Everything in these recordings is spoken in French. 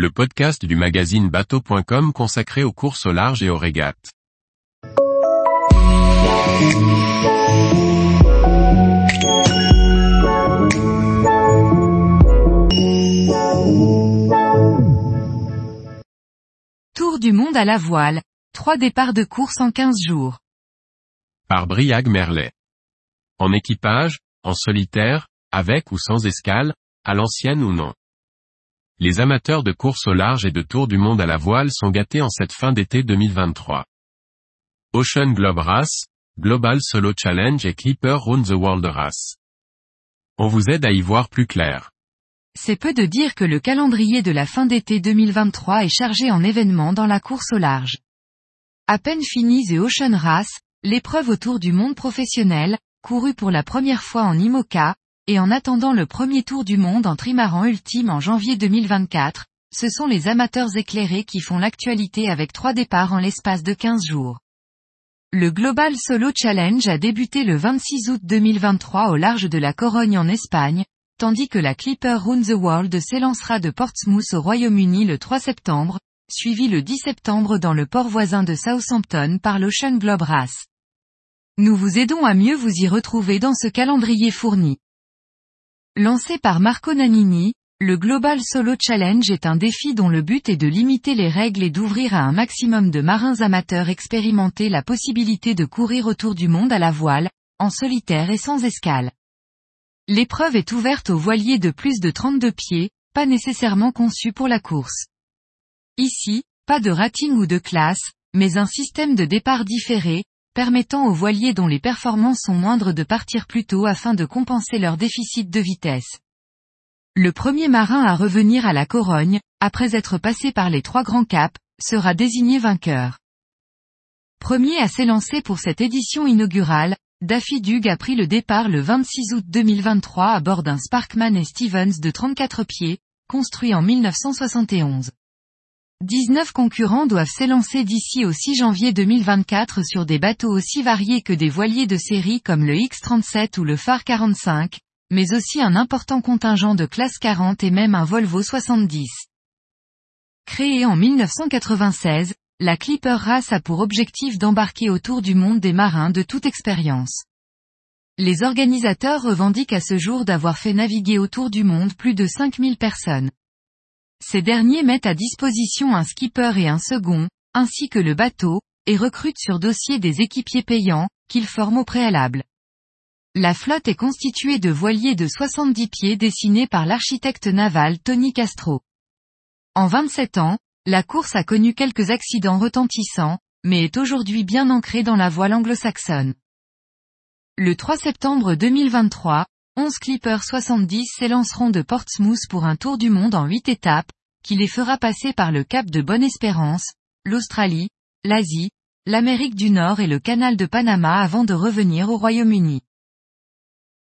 le podcast du magazine bateau.com consacré aux courses au large et aux régates. Tour du monde à la voile, trois départs de course en 15 jours. Par Briag Merlet. En équipage, en solitaire, avec ou sans escale, à l'ancienne ou non. Les amateurs de course au large et de tour du monde à la voile sont gâtés en cette fin d'été 2023. Ocean Globe Race, Global Solo Challenge et Clipper Round the World Race. On vous aide à y voir plus clair. C'est peu de dire que le calendrier de la fin d'été 2023 est chargé en événements dans la course au large. À peine finis et Ocean Race, l'épreuve autour du monde professionnel, courue pour la première fois en IMOCA, et en attendant le premier tour du monde en trimaran ultime en janvier 2024, ce sont les amateurs éclairés qui font l'actualité avec trois départs en l'espace de 15 jours. Le Global Solo Challenge a débuté le 26 août 2023 au large de la Corogne en Espagne, tandis que la Clipper Round the World s'élancera de Portsmouth au Royaume-Uni le 3 septembre, suivi le 10 septembre dans le port voisin de Southampton par l'Ocean Globe Race. Nous vous aidons à mieux vous y retrouver dans ce calendrier fourni. Lancé par Marco Nanini, le Global Solo Challenge est un défi dont le but est de limiter les règles et d'ouvrir à un maximum de marins amateurs expérimentés la possibilité de courir autour du monde à la voile, en solitaire et sans escale. L'épreuve est ouverte aux voiliers de plus de 32 pieds, pas nécessairement conçus pour la course. Ici, pas de rating ou de classe, mais un système de départ différé, permettant aux voiliers dont les performances sont moindres de partir plus tôt afin de compenser leur déficit de vitesse. Le premier marin à revenir à la Corogne, après être passé par les trois grands caps, sera désigné vainqueur. Premier à s'élancer pour cette édition inaugurale, Daffy Dug a pris le départ le 26 août 2023 à bord d'un Sparkman et Stevens de 34 pieds, construit en 1971. 19 concurrents doivent s'élancer d'ici au 6 janvier 2024 sur des bateaux aussi variés que des voiliers de série comme le X37 ou le Phare 45, mais aussi un important contingent de classe 40 et même un Volvo 70. Créée en 1996, la Clipper Race a pour objectif d'embarquer autour du monde des marins de toute expérience. Les organisateurs revendiquent à ce jour d'avoir fait naviguer autour du monde plus de 5000 personnes. Ces derniers mettent à disposition un skipper et un second, ainsi que le bateau, et recrutent sur dossier des équipiers payants, qu'ils forment au préalable. La flotte est constituée de voiliers de 70 pieds dessinés par l'architecte naval Tony Castro. En 27 ans, la course a connu quelques accidents retentissants, mais est aujourd'hui bien ancrée dans la voile anglo-saxonne. Le 3 septembre 2023, 11 Clippers 70 s'élanceront de Portsmouth pour un tour du monde en 8 étapes, qui les fera passer par le Cap de Bonne-Espérance, l'Australie, l'Asie, l'Amérique du Nord et le canal de Panama avant de revenir au Royaume-Uni.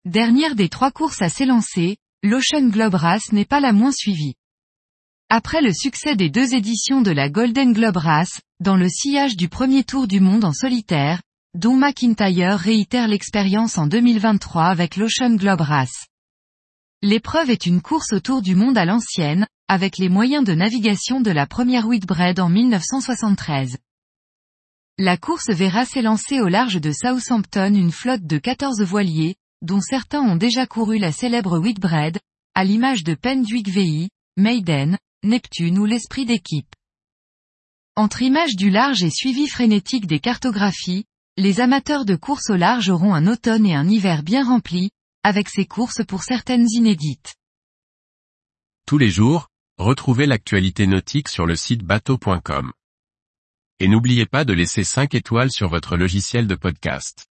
Dernière des trois courses à s'élancer, l'Ocean Globe Race n'est pas la moins suivie. Après le succès des deux éditions de la Golden Globe Race, dans le sillage du premier tour du monde en solitaire, Don McIntyre réitère l'expérience en 2023 avec l'Ocean Globe Race. L'épreuve est une course autour du monde à l'ancienne, avec les moyens de navigation de la première Whitbread en 1973. La course verra s'élancer au large de Southampton une flotte de 14 voiliers, dont certains ont déjà couru la célèbre Whitbread, à l'image de Pendwick VI, Maiden, Neptune ou l'esprit d'équipe. Entre images du large et suivi frénétique des cartographies, les amateurs de course au large auront un automne et un hiver bien remplis, avec ces courses pour certaines inédites. Tous les jours, retrouvez l'actualité nautique sur le site bateau.com. Et n'oubliez pas de laisser 5 étoiles sur votre logiciel de podcast.